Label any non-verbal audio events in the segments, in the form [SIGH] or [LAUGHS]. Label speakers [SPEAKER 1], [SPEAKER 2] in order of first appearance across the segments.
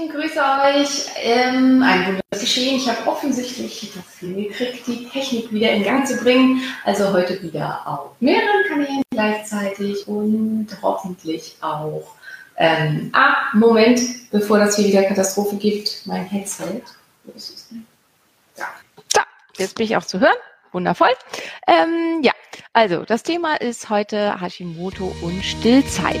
[SPEAKER 1] Lieben, grüße euch. Ähm, ein wunderbares Geschehen. Ich habe offensichtlich das hingekriegt, die Technik wieder in Gang zu bringen. Also heute wieder auf mehreren Kanälen gleichzeitig und hoffentlich auch. Ähm, ah, Moment, bevor das hier wieder Katastrophe gibt, mein Headset. Wo ist es denn?
[SPEAKER 2] Da. Da, jetzt bin ich auch zu hören. Wundervoll. Ähm, ja, also das Thema ist heute Hashimoto und Stillzeit.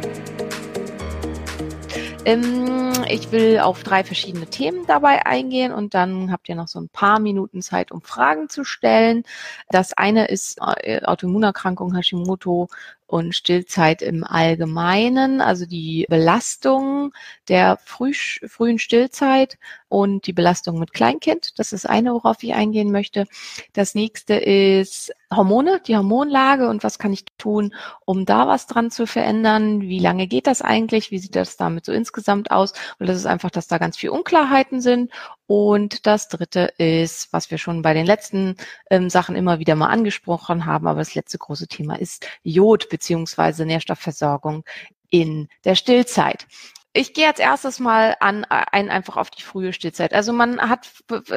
[SPEAKER 2] Ähm, ich will auf drei verschiedene Themen dabei eingehen und dann habt ihr noch so ein paar Minuten Zeit, um Fragen zu stellen. Das eine ist äh, Autoimmunerkrankung Hashimoto und Stillzeit im Allgemeinen, also die Belastung der früh, frühen Stillzeit und die Belastung mit Kleinkind. Das ist eine, worauf ich eingehen möchte. Das nächste ist Hormone, die Hormonlage und was kann ich tun, um da was dran zu verändern? Wie lange geht das eigentlich? Wie sieht das damit so insgesamt aus? Und das ist einfach, dass da ganz viel Unklarheiten sind. Und das dritte ist, was wir schon bei den letzten ähm, Sachen immer wieder mal angesprochen haben, aber das letzte große Thema ist Jod beziehungsweise Nährstoffversorgung in der Stillzeit. Ich gehe als erstes mal an ein einfach auf die frühe Stillzeit. Also man hat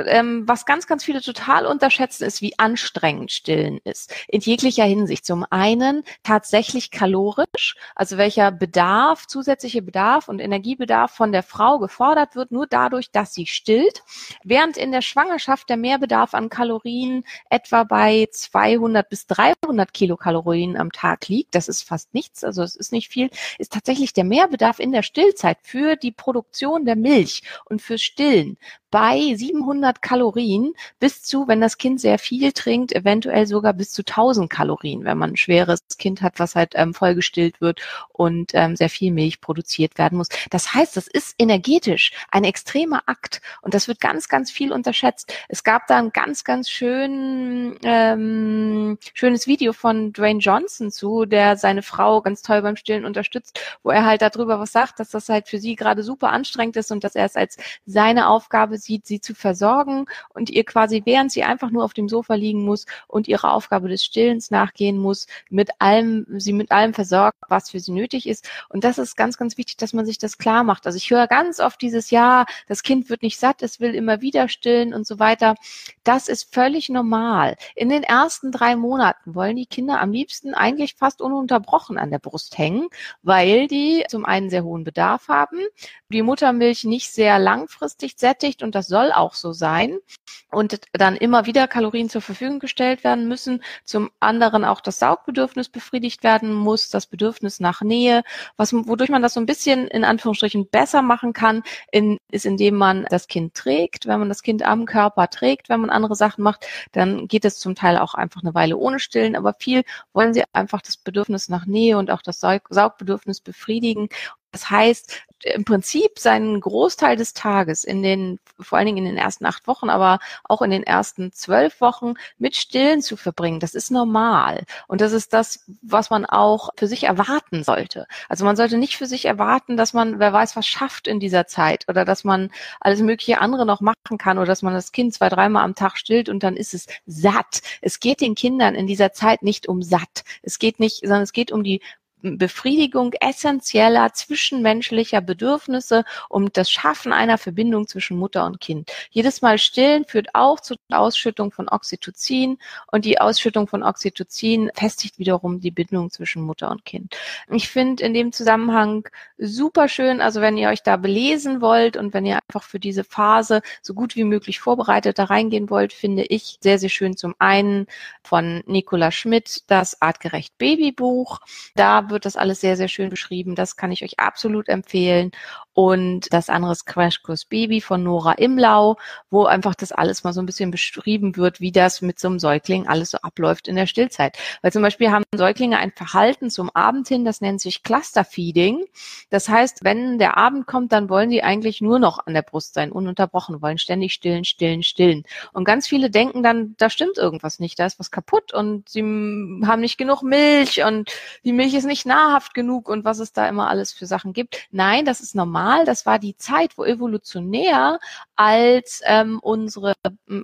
[SPEAKER 2] ähm, was ganz ganz viele total unterschätzen ist, wie anstrengend Stillen ist in jeglicher Hinsicht. Zum einen tatsächlich kalorisch, also welcher Bedarf, zusätzliche Bedarf und Energiebedarf von der Frau gefordert wird, nur dadurch, dass sie stillt, während in der Schwangerschaft der Mehrbedarf an Kalorien etwa bei 200 bis 300 Kilokalorien am Tag liegt. Das ist fast nichts, also es ist nicht viel. Ist tatsächlich der Mehrbedarf in der Stillzeit Mahlzeit für die Produktion der Milch und fürs Stillen bei 700 Kalorien bis zu, wenn das Kind sehr viel trinkt, eventuell sogar bis zu 1000 Kalorien, wenn man ein schweres Kind hat, was halt ähm, vollgestillt wird und ähm, sehr viel Milch produziert werden muss. Das heißt, das ist energetisch ein extremer Akt und das wird ganz, ganz viel unterschätzt. Es gab da ein ganz, ganz schön, ähm, schönes Video von Dwayne Johnson zu, der seine Frau ganz toll beim Stillen unterstützt, wo er halt darüber was sagt, dass das halt für sie gerade super anstrengend ist und dass er es als seine Aufgabe sieht, sie zu versorgen und ihr quasi, während sie einfach nur auf dem Sofa liegen muss und ihrer Aufgabe des Stillens nachgehen muss, mit allem, sie mit allem versorgt, was für sie nötig ist. Und das ist ganz, ganz wichtig, dass man sich das klar macht. Also ich höre ganz oft dieses Jahr, das Kind wird nicht satt, es will immer wieder stillen und so weiter. Das ist völlig normal. In den ersten drei Monaten wollen die Kinder am liebsten eigentlich fast ununterbrochen an der Brust hängen, weil die zum einen sehr hohen Bedarf haben, die Muttermilch nicht sehr langfristig sättigt und das soll auch so sein und dann immer wieder Kalorien zur Verfügung gestellt werden müssen. Zum anderen auch das Saugbedürfnis befriedigt werden muss, das Bedürfnis nach Nähe, was, wodurch man das so ein bisschen in Anführungsstrichen besser machen kann, in, ist indem man das Kind trägt. Wenn man das Kind am Körper trägt, wenn man andere Sachen macht, dann geht es zum Teil auch einfach eine Weile ohne Stillen, aber viel wollen sie einfach das Bedürfnis nach Nähe und auch das Saugbedürfnis befriedigen. Das heißt, im Prinzip seinen Großteil des Tages in den, vor allen Dingen in den ersten acht Wochen, aber auch in den ersten zwölf Wochen mit Stillen zu verbringen. Das ist normal. Und das ist das, was man auch für sich erwarten sollte. Also man sollte nicht für sich erwarten, dass man, wer weiß, was schafft in dieser Zeit oder dass man alles mögliche andere noch machen kann oder dass man das Kind zwei, dreimal am Tag stillt und dann ist es satt. Es geht den Kindern in dieser Zeit nicht um satt. Es geht nicht, sondern es geht um die Befriedigung essentieller zwischenmenschlicher Bedürfnisse und das Schaffen einer Verbindung zwischen Mutter und Kind. Jedes Mal stillen führt auch zur Ausschüttung von Oxytocin und die Ausschüttung von Oxytocin festigt wiederum die Bindung zwischen Mutter und Kind. Ich finde in dem Zusammenhang super schön, also wenn ihr euch da belesen wollt und wenn ihr einfach für diese Phase so gut wie möglich vorbereitet da reingehen wollt, finde ich sehr, sehr schön zum einen von Nicola Schmidt das Artgerecht Babybuch. Da wird das alles sehr, sehr schön beschrieben. Das kann ich euch absolut empfehlen und das andere ist Crashkurs Baby von Nora Imlau, wo einfach das alles mal so ein bisschen beschrieben wird, wie das mit so einem Säugling alles so abläuft in der Stillzeit. Weil zum Beispiel haben Säuglinge ein Verhalten zum Abend hin, das nennt sich Clusterfeeding. Das heißt, wenn der Abend kommt, dann wollen die eigentlich nur noch an der Brust sein, ununterbrochen, wollen ständig stillen, stillen, stillen. Und ganz viele denken dann, da stimmt irgendwas nicht, da ist was kaputt und sie haben nicht genug Milch und die Milch ist nicht nahrhaft genug und was es da immer alles für Sachen gibt. Nein, das ist normal normal. Das war die Zeit, wo evolutionär als ähm, unsere,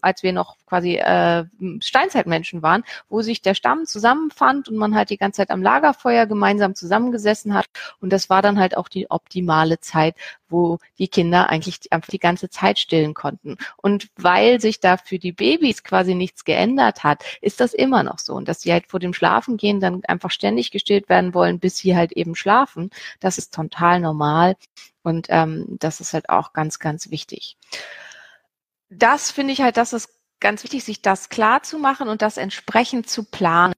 [SPEAKER 2] als wir noch quasi äh, Steinzeitmenschen waren, wo sich der Stamm zusammenfand und man halt die ganze Zeit am Lagerfeuer gemeinsam zusammengesessen hat. Und das war dann halt auch die optimale Zeit, wo die Kinder eigentlich einfach die ganze Zeit stillen konnten. Und weil sich da für die Babys quasi nichts geändert hat, ist das immer noch so. Und dass sie halt vor dem Schlafengehen dann einfach ständig gestillt werden wollen, bis sie halt eben schlafen, das ist total normal. Und ähm, das ist halt auch ganz, ganz wichtig. Das finde ich halt, das ist ganz wichtig, sich das klar zu machen und das entsprechend zu planen.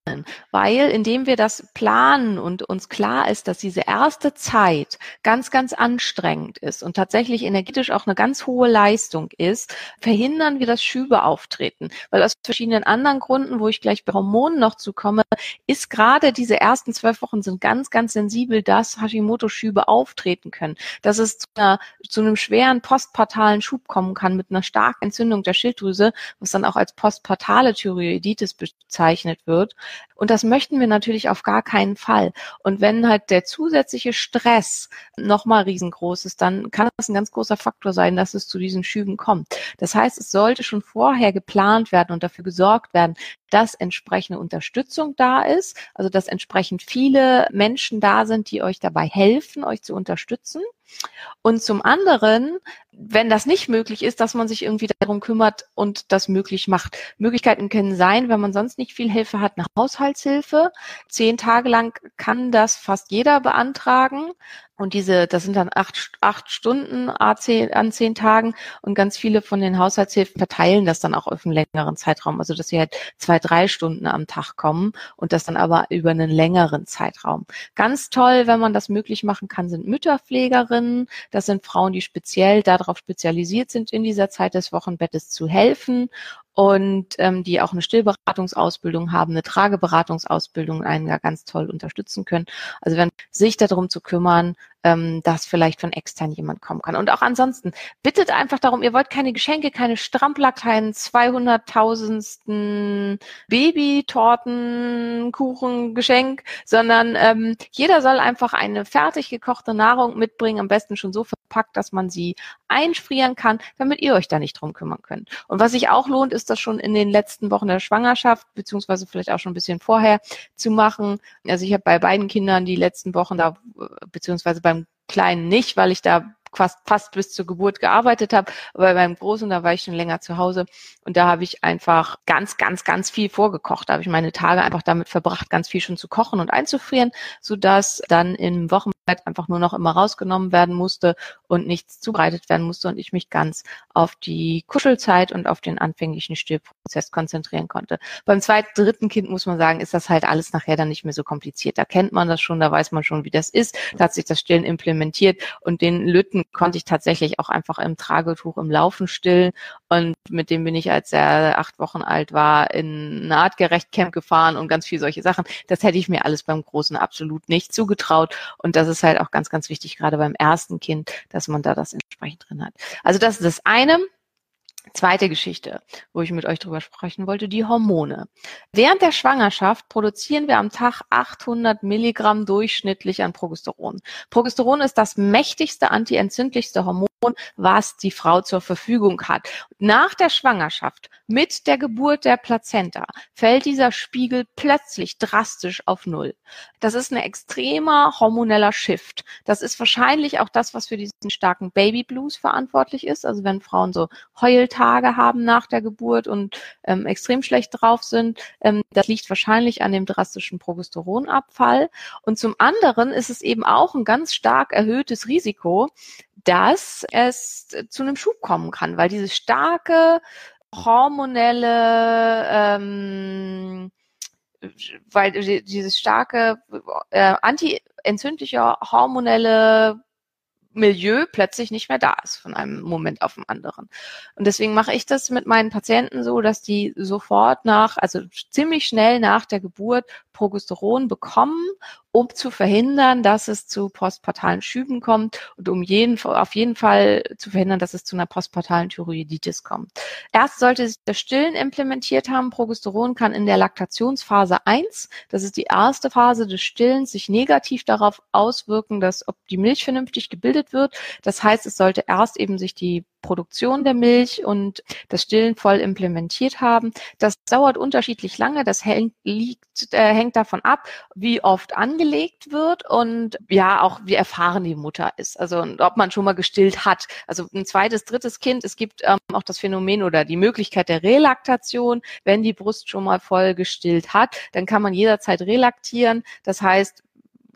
[SPEAKER 2] Weil indem wir das planen und uns klar ist, dass diese erste Zeit ganz, ganz anstrengend ist und tatsächlich energetisch auch eine ganz hohe Leistung ist, verhindern wir das Schübe auftreten. Weil aus verschiedenen anderen Gründen, wo ich gleich bei Hormonen noch zu komme, ist gerade diese ersten zwölf Wochen sind ganz, ganz sensibel, dass Hashimoto-Schübe auftreten können. Dass es zu, einer, zu einem schweren postpartalen Schub kommen kann mit einer starken Entzündung der Schilddrüse, was dann auch als postpartale Thyroiditis bezeichnet wird. Und das möchten wir natürlich auf gar keinen Fall. Und wenn halt der zusätzliche Stress nochmal riesengroß ist, dann kann das ein ganz großer Faktor sein, dass es zu diesen Schüben kommt. Das heißt, es sollte schon vorher geplant werden und dafür gesorgt werden, dass entsprechende Unterstützung da ist, also dass entsprechend viele Menschen da sind, die euch dabei helfen, euch zu unterstützen. Und zum anderen, wenn das nicht möglich ist, dass man sich irgendwie darum kümmert und das möglich macht. Möglichkeiten können sein, wenn man sonst nicht viel Hilfe hat, eine Haushaltshilfe. Zehn Tage lang kann das fast jeder beantragen. Und diese, das sind dann acht, acht Stunden an zehn Tagen und ganz viele von den Haushaltshilfen verteilen das dann auch auf einen längeren Zeitraum. Also dass sie halt zwei, drei Stunden am Tag kommen und das dann aber über einen längeren Zeitraum. Ganz toll, wenn man das möglich machen kann, sind Mütterpflegerinnen. Das sind Frauen, die speziell darauf spezialisiert sind, in dieser Zeit des Wochenbettes zu helfen und ähm, die auch eine Stillberatungsausbildung haben, eine Trageberatungsausbildung, einen da ganz toll unterstützen können. Also wenn sich darum zu kümmern, ähm, dass vielleicht von extern jemand kommen kann. Und auch ansonsten, bittet einfach darum, ihr wollt keine Geschenke, keine Strampler, keinen 200.000. Babytorten, Kuchen, Geschenk, sondern ähm, jeder soll einfach eine fertig gekochte Nahrung mitbringen, am besten schon so verpackt, dass man sie einfrieren kann, damit ihr euch da nicht drum kümmern könnt. Und was sich auch lohnt, ist das schon in den letzten Wochen der Schwangerschaft, beziehungsweise vielleicht auch schon ein bisschen vorher zu machen. Also ich habe bei beiden Kindern die letzten Wochen da, beziehungsweise bei Kleinen nicht, weil ich da fast, fast bis zur Geburt gearbeitet habe, aber beim Großen, da war ich schon länger zu Hause und da habe ich einfach ganz, ganz, ganz viel vorgekocht. Da habe ich meine Tage einfach damit verbracht, ganz viel schon zu kochen und einzufrieren, sodass dann im Wochenbett einfach nur noch immer rausgenommen werden musste und nichts zubereitet werden musste und ich mich ganz auf die Kuschelzeit und auf den anfänglichen Stillprozess konzentrieren konnte. Beim zweiten, dritten Kind muss man sagen, ist das halt alles nachher dann nicht mehr so kompliziert. Da kennt man das schon, da weiß man schon, wie das ist. Da hat sich das Stillen implementiert und den Lütten konnte ich tatsächlich auch einfach im Tragetuch im Laufen stillen. Und mit dem bin ich, als er acht Wochen alt war, in ein Artgerecht-Camp gefahren und ganz viel solche Sachen. Das hätte ich mir alles beim Großen absolut nicht zugetraut. Und das ist halt auch ganz, ganz wichtig, gerade beim ersten Kind, dass man da das entsprechend drin hat. Also das ist das eine. Zweite Geschichte, wo ich mit euch drüber sprechen wollte, die Hormone. Während der Schwangerschaft produzieren wir am Tag 800 Milligramm durchschnittlich an Progesteron. Progesteron ist das mächtigste antientzündlichste Hormon, was die Frau zur Verfügung hat. Nach der Schwangerschaft, mit der Geburt der Plazenta, fällt dieser Spiegel plötzlich drastisch auf Null. Das ist ein extremer hormoneller Shift. Das ist wahrscheinlich auch das, was für diesen starken Baby Blues verantwortlich ist. Also wenn Frauen so Heultage haben nach der Geburt und ähm, extrem schlecht drauf sind, ähm, das liegt wahrscheinlich an dem drastischen Progesteronabfall. Und zum anderen ist es eben auch ein ganz stark erhöhtes Risiko, dass es zu einem Schub kommen kann, weil diese starke hormonelle ähm, weil dieses starke äh, anti-entzündliche hormonelle Milieu plötzlich nicht mehr da ist von einem Moment auf den anderen. Und deswegen mache ich das mit meinen Patienten so, dass die sofort nach, also ziemlich schnell nach der Geburt Progesteron bekommen, um zu verhindern, dass es zu postpartalen Schüben kommt und um jeden, auf jeden Fall zu verhindern, dass es zu einer postpartalen Thyroiditis kommt. Erst sollte sich das Stillen implementiert haben. Progesteron kann in der Laktationsphase 1, das ist die erste Phase des Stillens, sich negativ darauf auswirken, dass ob die Milch vernünftig gebildet wird. Das heißt, es sollte erst eben sich die Produktion der Milch und das Stillen voll implementiert haben. Das dauert unterschiedlich lange. Das hängt, liegt, äh, hängt davon ab, wie oft angelegt wird und ja, auch wie erfahren die Mutter ist. Also ob man schon mal gestillt hat. Also ein zweites, drittes Kind. Es gibt ähm, auch das Phänomen oder die Möglichkeit der Relaktation. Wenn die Brust schon mal voll gestillt hat, dann kann man jederzeit relaktieren. Das heißt,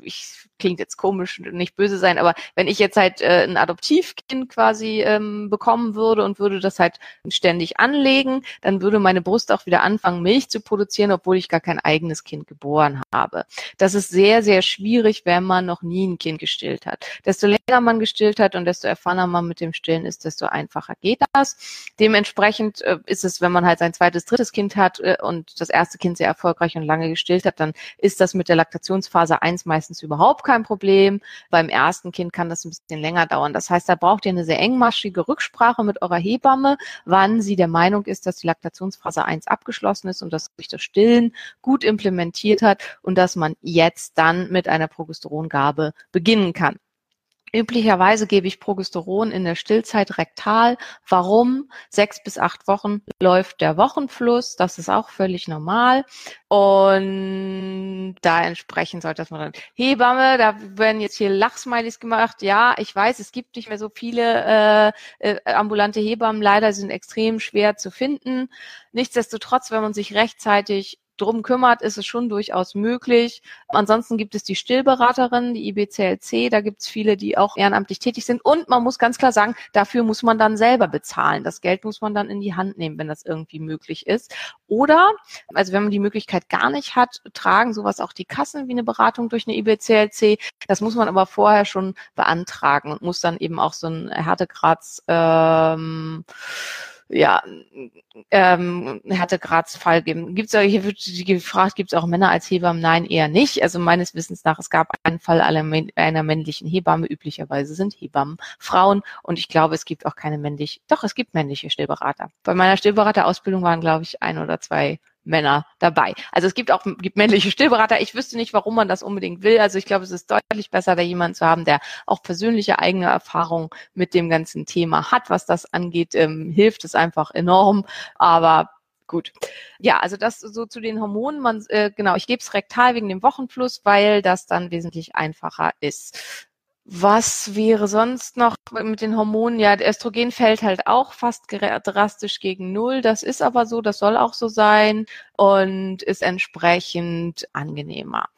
[SPEAKER 2] ich klingt jetzt komisch, nicht böse sein, aber wenn ich jetzt halt äh, ein Adoptivkind quasi ähm, bekommen würde und würde das halt ständig anlegen, dann würde meine Brust auch wieder anfangen, Milch zu produzieren, obwohl ich gar kein eigenes Kind geboren habe. Das ist sehr, sehr schwierig, wenn man noch nie ein Kind gestillt hat. Desto länger man gestillt hat und desto erfahrener man mit dem Stillen ist, desto einfacher geht das. Dementsprechend äh, ist es, wenn man halt sein zweites, drittes Kind hat äh, und das erste Kind sehr erfolgreich und lange gestillt hat, dann ist das mit der Laktationsphase 1 meistens überhaupt kein Problem. Beim ersten Kind kann das ein bisschen länger dauern. Das heißt, da braucht ihr eine sehr engmaschige Rücksprache mit eurer Hebamme, wann sie der Meinung ist, dass die Laktationsphase 1 abgeschlossen ist und dass sich das Stillen gut implementiert hat und dass man jetzt dann mit einer Progesterongabe beginnen kann. Üblicherweise gebe ich Progesteron in der Stillzeit rektal. Warum? Sechs bis acht Wochen läuft der Wochenfluss. Das ist auch völlig normal. Und da entsprechend sollte das mal dann. Hebamme, da werden jetzt hier Lachsmilies gemacht. Ja, ich weiß, es gibt nicht mehr so viele äh, äh, ambulante Hebammen. Leider sind extrem schwer zu finden. Nichtsdestotrotz, wenn man sich rechtzeitig drum kümmert, ist es schon durchaus möglich. Ansonsten gibt es die Stillberaterin, die IBCLC, da gibt es viele, die auch ehrenamtlich tätig sind. Und man muss ganz klar sagen, dafür muss man dann selber bezahlen. Das Geld muss man dann in die Hand nehmen, wenn das irgendwie möglich ist. Oder, also wenn man die Möglichkeit gar nicht hat, tragen sowas auch die Kassen wie eine Beratung durch eine IBCLC. Das muss man aber vorher schon beantragen und muss dann eben auch so ein Härtegrads ähm, ja, ähm, Härtegradsfall geben. Gibt es hier wird gefragt, gibt es auch Männer als Hebammen? Nein, eher nicht. Also meines Wissens nach, es gab einen Fall einer männlichen Hebamme. Üblicherweise sind Hebammen Frauen und ich glaube, es gibt auch keine männlich, doch, es gibt männliche Stillberater. Bei meiner Stillberaterausbildung waren, glaube ich, ein oder zwei Männer dabei. Also es gibt auch gibt männliche Stillberater. Ich wüsste nicht, warum man das unbedingt will. Also ich glaube, es ist deutlich besser, da jemanden zu haben, der auch persönliche eigene Erfahrung mit dem ganzen Thema hat. Was das angeht, ähm, hilft es einfach enorm. Aber Gut. Ja, also das so zu den Hormonen. Man, äh, genau, ich gebe es rektal wegen dem Wochenfluss, weil das dann wesentlich einfacher ist. Was wäre sonst noch mit den Hormonen? Ja, der Östrogen fällt halt auch fast drastisch gegen Null. Das ist aber so, das soll auch so sein und ist entsprechend angenehmer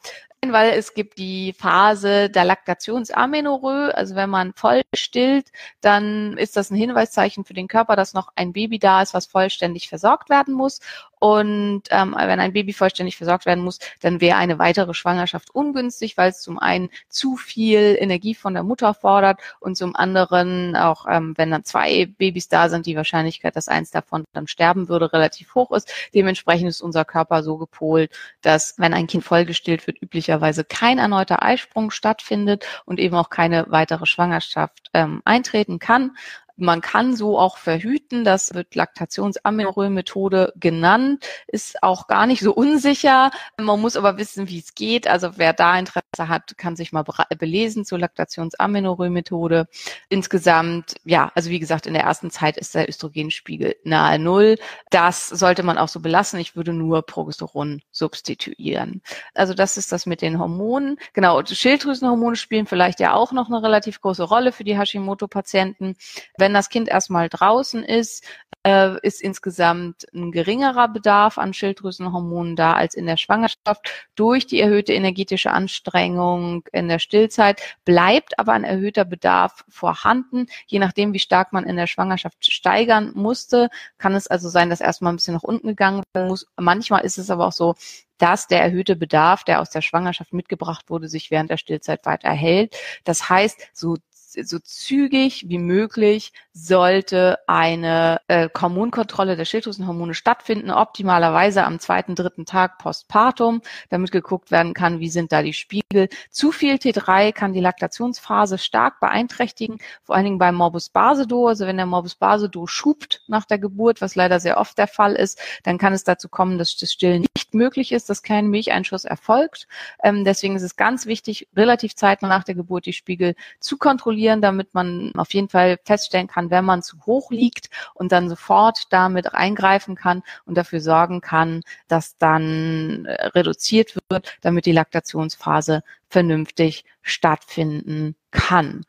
[SPEAKER 2] weil es gibt die Phase der Laktationsamenorrhoe. Also wenn man voll stillt, dann ist das ein Hinweiszeichen für den Körper, dass noch ein Baby da ist, was vollständig versorgt werden muss. Und ähm, wenn ein Baby vollständig versorgt werden muss, dann wäre eine weitere Schwangerschaft ungünstig, weil es zum einen zu viel Energie von der Mutter fordert und zum anderen auch, ähm, wenn dann zwei Babys da sind, die Wahrscheinlichkeit, dass eins davon dann sterben würde, relativ hoch ist. Dementsprechend ist unser Körper so gepolt, dass wenn ein Kind vollgestillt wird, üblicherweise kein erneuter Eisprung stattfindet und eben auch keine weitere Schwangerschaft ähm, eintreten kann. Man kann so auch verhüten, das wird Laktationsamenorrhoe-Methode genannt, ist auch gar nicht so unsicher. Man muss aber wissen, wie es geht. Also wer da Interesse hat, kann sich mal belesen zur Laktationsamenorrhoe-Methode. Insgesamt, ja, also wie gesagt, in der ersten Zeit ist der Östrogenspiegel nahe Null. Das sollte man auch so belassen. Ich würde nur Progesteron substituieren. Also das ist das mit den Hormonen. Genau, Schilddrüsenhormone spielen vielleicht ja auch noch eine relativ große Rolle für die Hashimoto-Patienten. Wenn das Kind erstmal draußen ist, äh, ist insgesamt ein geringerer Bedarf an Schilddrüsenhormonen da als in der Schwangerschaft. Durch die erhöhte energetische Anstrengung in der Stillzeit bleibt aber ein erhöhter Bedarf vorhanden. Je nachdem, wie stark man in der Schwangerschaft steigern musste, kann es also sein, dass erstmal ein bisschen nach unten gegangen werden muss. Manchmal ist es aber auch so, dass der erhöhte Bedarf, der aus der Schwangerschaft mitgebracht wurde, sich während der Stillzeit weiter erhält. Das heißt, so so zügig wie möglich sollte eine äh, Hormonkontrolle der Schilddrüsenhormone stattfinden, optimalerweise am zweiten, dritten Tag postpartum, damit geguckt werden kann, wie sind da die Spiegel. Zu viel T3 kann die Laktationsphase stark beeinträchtigen, vor allen Dingen beim Morbus Basedow. Also wenn der Morbus Basedow schubt nach der Geburt, was leider sehr oft der Fall ist, dann kann es dazu kommen, dass das Stillen nicht möglich ist, dass kein Milcheinschuss erfolgt. Ähm, deswegen ist es ganz wichtig, relativ zeitnah nach der Geburt die Spiegel zu kontrollieren kontrollieren, damit man auf jeden Fall feststellen kann, wenn man zu hoch liegt und dann sofort damit eingreifen kann und dafür sorgen kann, dass dann äh, reduziert wird, damit die Laktationsphase vernünftig stattfinden kann.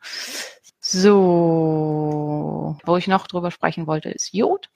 [SPEAKER 2] So, wo ich noch drüber sprechen wollte, ist Jod.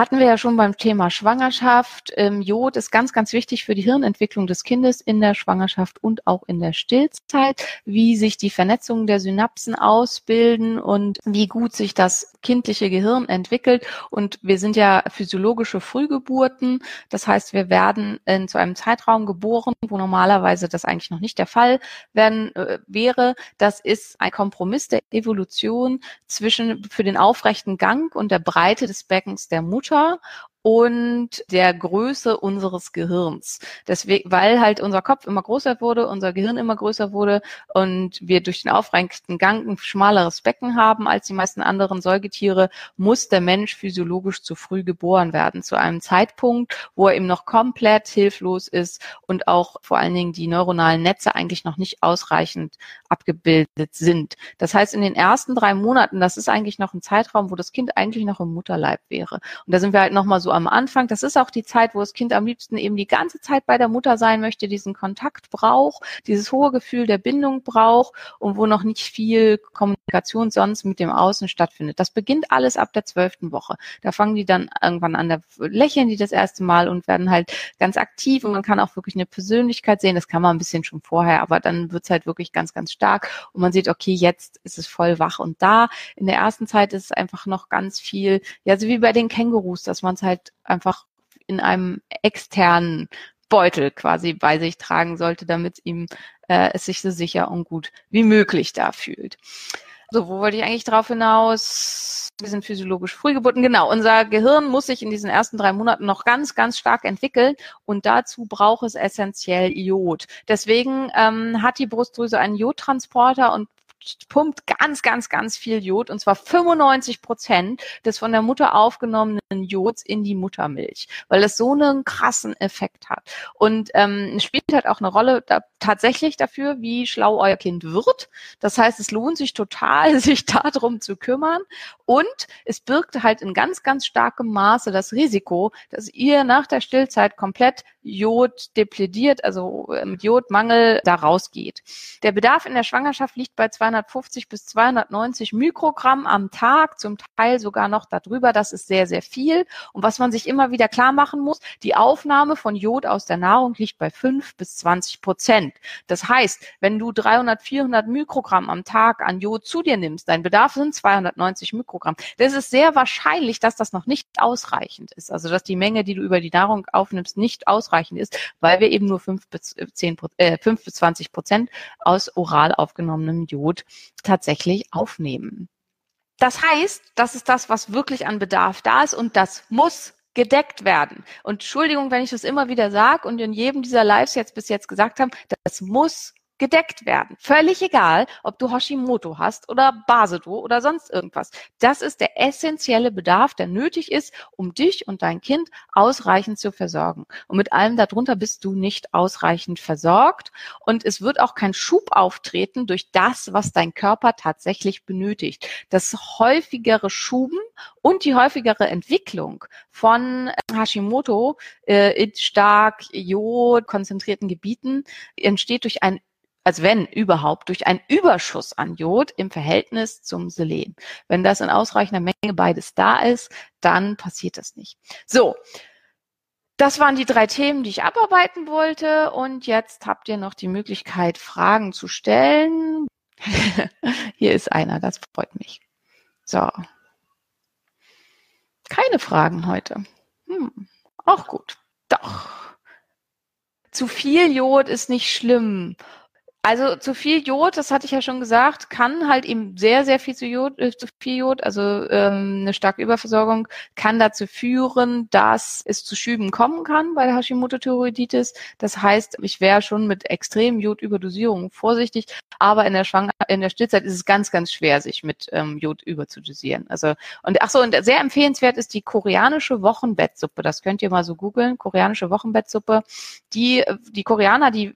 [SPEAKER 2] Hatten wir ja schon beim Thema Schwangerschaft. Ähm, Jod ist ganz, ganz wichtig für die Hirnentwicklung des Kindes in der Schwangerschaft und auch in der Stillzeit, wie sich die Vernetzungen der Synapsen ausbilden und wie gut sich das kindliche Gehirn entwickelt. Und wir sind ja physiologische Frühgeburten. Das heißt, wir werden in zu einem Zeitraum geboren, wo normalerweise das eigentlich noch nicht der Fall werden äh, wäre. Das ist ein Kompromiss der Evolution zwischen für den aufrechten Gang und der Breite des Beckens der Mutter Mutter und der Größe unseres Gehirns. Deswegen, weil halt unser Kopf immer größer wurde, unser Gehirn immer größer wurde und wir durch den aufrenkten Gang ein schmaleres Becken haben als die meisten anderen Säugetiere, muss der Mensch physiologisch zu früh geboren werden, zu einem Zeitpunkt, wo er eben noch komplett hilflos ist und auch vor allen Dingen die neuronalen Netze eigentlich noch nicht ausreichend abgebildet sind. Das heißt, in den ersten drei Monaten, das ist eigentlich noch ein Zeitraum, wo das Kind eigentlich noch im Mutterleib wäre. Und da sind wir halt nochmal so am Anfang. Das ist auch die Zeit, wo das Kind am liebsten eben die ganze Zeit bei der Mutter sein möchte, diesen Kontakt braucht, dieses hohe Gefühl der Bindung braucht und wo noch nicht viel Kommunikation sonst mit dem Außen stattfindet. Das beginnt alles ab der zwölften Woche. Da fangen die dann irgendwann an, da lächeln die das erste Mal und werden halt ganz aktiv und man kann auch wirklich eine Persönlichkeit sehen. Das kann man ein bisschen schon vorher, aber dann wird's halt wirklich ganz, ganz stark und man sieht, okay, jetzt ist es voll wach und da. In der ersten Zeit ist es einfach noch ganz viel, ja, so wie bei den Kängurus, dass man es halt halt einfach in einem externen Beutel quasi bei sich tragen sollte, damit ihm äh, es sich so sicher und gut wie möglich da fühlt. So, wo wollte ich eigentlich drauf hinaus? Wir sind physiologisch Frühgeburten. Genau, unser Gehirn muss sich in diesen ersten drei Monaten noch ganz, ganz stark entwickeln und dazu braucht es essentiell Jod. Deswegen ähm, hat die Brustdrüse einen Jodtransporter und pumpt ganz, ganz, ganz viel Jod und zwar 95 Prozent des von der Mutter aufgenommenen Jods in die Muttermilch, weil es so einen krassen Effekt hat. Und ähm, spielt halt auch eine Rolle da, tatsächlich dafür, wie schlau euer Kind wird. Das heißt, es lohnt sich total, [LAUGHS] sich darum zu kümmern. Und es birgt halt in ganz, ganz starkem Maße das Risiko, dass ihr nach der Stillzeit komplett Jod deplediert, also mit Jodmangel da rausgeht. Der Bedarf in der Schwangerschaft liegt bei 250 bis 290 Mikrogramm am Tag, zum Teil sogar noch darüber. Das ist sehr, sehr viel. Und was man sich immer wieder klar machen muss, die Aufnahme von Jod aus der Nahrung liegt bei 5 bis 20 Prozent. Das heißt, wenn du 300, 400 Mikrogramm am Tag an Jod zu dir nimmst, dein Bedarf sind 290 Mikrogramm. Das ist sehr wahrscheinlich, dass das noch nicht ausreichend ist. Also, dass die Menge, die du über die Nahrung aufnimmst, nicht ausreichend ausreichend ist, weil wir eben nur fünf bis zehn, äh, fünf bis zwanzig Prozent aus oral aufgenommenem Jod tatsächlich aufnehmen. Das heißt, das ist das, was wirklich an Bedarf da ist und das muss gedeckt werden. Und Entschuldigung, wenn ich das immer wieder sage und in jedem dieser Lives jetzt bis jetzt gesagt habe, das muss gedeckt werden. Völlig egal, ob du Hashimoto hast oder Basedo oder sonst irgendwas. Das ist der essentielle Bedarf, der nötig ist, um dich und dein Kind ausreichend zu versorgen. Und mit allem darunter bist du nicht ausreichend versorgt. Und es wird auch kein Schub auftreten durch das, was dein Körper tatsächlich benötigt. Das häufigere Schuben und die häufigere Entwicklung von Hashimoto äh, in stark Jod konzentrierten Gebieten entsteht durch ein als wenn überhaupt, durch einen Überschuss an Jod im Verhältnis zum Selen. Wenn das in ausreichender Menge beides da ist, dann passiert das nicht. So. Das waren die drei Themen, die ich abarbeiten wollte. Und jetzt habt ihr noch die Möglichkeit, Fragen zu stellen. [LAUGHS] Hier ist einer, das freut mich. So. Keine Fragen heute. Hm, auch gut. Doch. Zu viel Jod ist nicht schlimm. Also zu viel Jod, das hatte ich ja schon gesagt, kann halt eben sehr, sehr viel zu, Jod, äh, zu viel Jod, also ähm, eine starke Überversorgung, kann dazu führen, dass es zu Schüben kommen kann bei der Hashimoto-Thyreoiditis. Das heißt, ich wäre schon mit extremen Jodüberdosierungen vorsichtig, aber in der Schwang in der Stillzeit ist es ganz, ganz schwer, sich mit ähm, Jod überzudosieren. Also und ach so und sehr empfehlenswert ist die koreanische Wochenbettsuppe. Das könnt ihr mal so googeln, koreanische Wochenbettsuppe. Die die Koreaner, die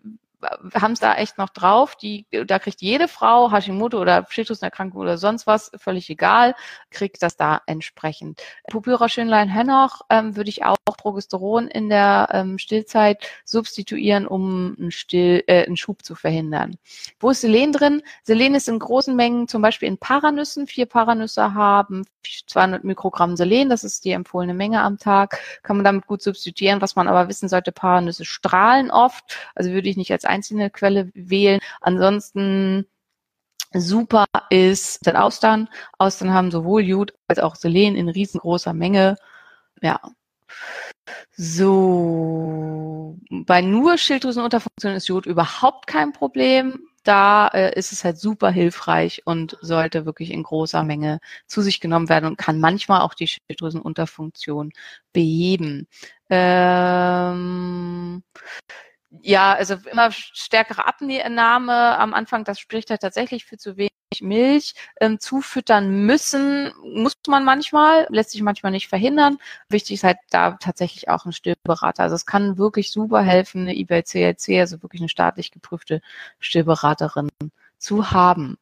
[SPEAKER 2] haben es da echt noch drauf. Die, da kriegt jede Frau Hashimoto oder Schilddrüsenerkrankung oder sonst was, völlig egal, kriegt das da entsprechend. Pupilra Schönlein Henoch ähm, würde ich auch Progesteron in der ähm, Stillzeit substituieren, um einen, Still, äh, einen Schub zu verhindern. Wo ist Selen drin? Selen ist in großen Mengen zum Beispiel in Paranüssen. Vier Paranüsse haben 200 Mikrogramm Selen, das ist die empfohlene Menge am Tag, kann man damit gut substituieren. Was man aber wissen sollte, Paranüsse strahlen oft, also würde ich nicht als einzelne Quelle wählen. Ansonsten super ist dann Austern. Austern haben sowohl Jod als auch Selen in riesengroßer Menge. Ja. So, bei nur Schilddrüsenunterfunktion ist Jod überhaupt kein Problem da äh, ist es halt super hilfreich und sollte wirklich in großer Menge zu sich genommen werden und kann manchmal auch die Schilddrüsenunterfunktion beheben. Ähm, ja, also immer stärkere Abnahme am Anfang, das spricht halt tatsächlich für zu wenig Milch. Ähm, zufüttern müssen muss man manchmal, lässt sich manchmal nicht verhindern. Wichtig ist halt da tatsächlich auch ein Stillberater. Also es kann wirklich super helfen, eine IBCLC, also wirklich eine staatlich geprüfte Stillberaterin zu haben.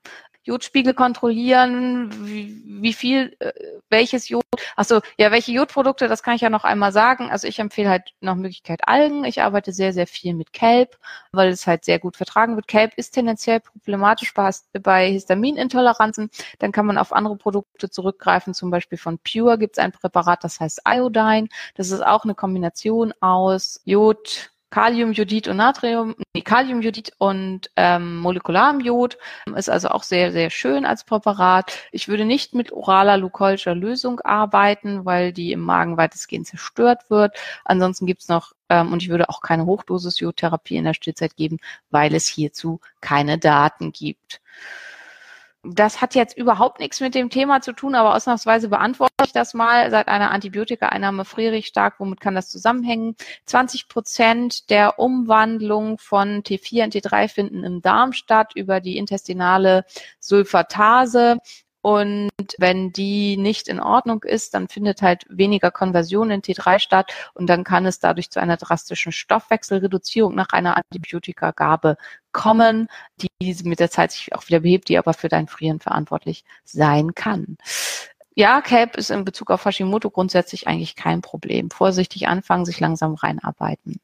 [SPEAKER 2] Jodspiegel kontrollieren, wie, wie viel, äh, welches Jod, also ja, welche Jodprodukte, das kann ich ja noch einmal sagen. Also ich empfehle halt nach Möglichkeit Algen. Ich arbeite sehr, sehr viel mit Kelp, weil es halt sehr gut vertragen wird. Kelp ist tendenziell problematisch bei, bei Histaminintoleranzen. Dann kann man auf andere Produkte zurückgreifen, zum Beispiel von Pure gibt es ein Präparat, das heißt Iodine. Das ist auch eine Kombination aus Jod, Kaliumjodid und Natrium, nee, Kaliumjodid und ähm, molekularem Jod ist also auch sehr, sehr schön als Präparat. Ich würde nicht mit oraler Lukolscher Lösung arbeiten, weil die im Magen weitestgehend zerstört wird. Ansonsten gibt's noch, ähm, und ich würde auch keine Hochdosis-Jodtherapie in der Stillzeit geben, weil es hierzu keine Daten gibt. Das hat jetzt überhaupt nichts mit dem Thema zu tun, aber ausnahmsweise beantworte ich das mal. Seit einer Antibiotika-Einnahme friere ich stark. Womit kann das zusammenhängen? 20 Prozent der Umwandlung von T4 und T3 finden im Darm statt über die intestinale Sulfatase. Und wenn die nicht in Ordnung ist, dann findet halt weniger Konversion in T3 statt und dann kann es dadurch zu einer drastischen Stoffwechselreduzierung nach einer Antibiotikagabe kommen, die mit der Zeit sich auch wieder behebt, die aber für dein Frieren verantwortlich sein kann. Ja, CAP ist in Bezug auf Hashimoto grundsätzlich eigentlich kein Problem. Vorsichtig anfangen, sich langsam reinarbeiten.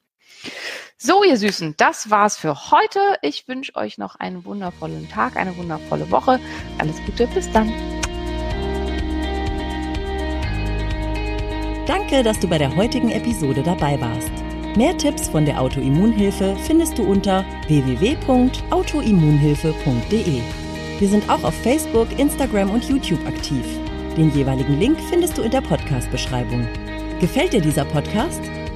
[SPEAKER 2] So, ihr Süßen, das war's für heute. Ich wünsche euch noch einen wundervollen Tag, eine wundervolle Woche. Alles Gute, bis dann.
[SPEAKER 3] Danke, dass du bei der heutigen Episode dabei warst. Mehr Tipps von der Autoimmunhilfe findest du unter www.autoimmunhilfe.de. Wir sind auch auf Facebook, Instagram und YouTube aktiv. Den jeweiligen Link findest du in der Podcast-Beschreibung. Gefällt dir dieser Podcast?